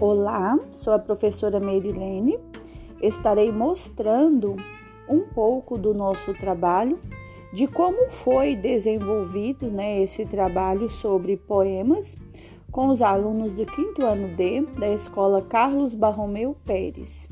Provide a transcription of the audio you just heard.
Olá, sou a professora Merilene. Estarei mostrando um pouco do nosso trabalho, de como foi desenvolvido né, esse trabalho sobre poemas com os alunos do quinto ano D da Escola Carlos Barromeu Pérez.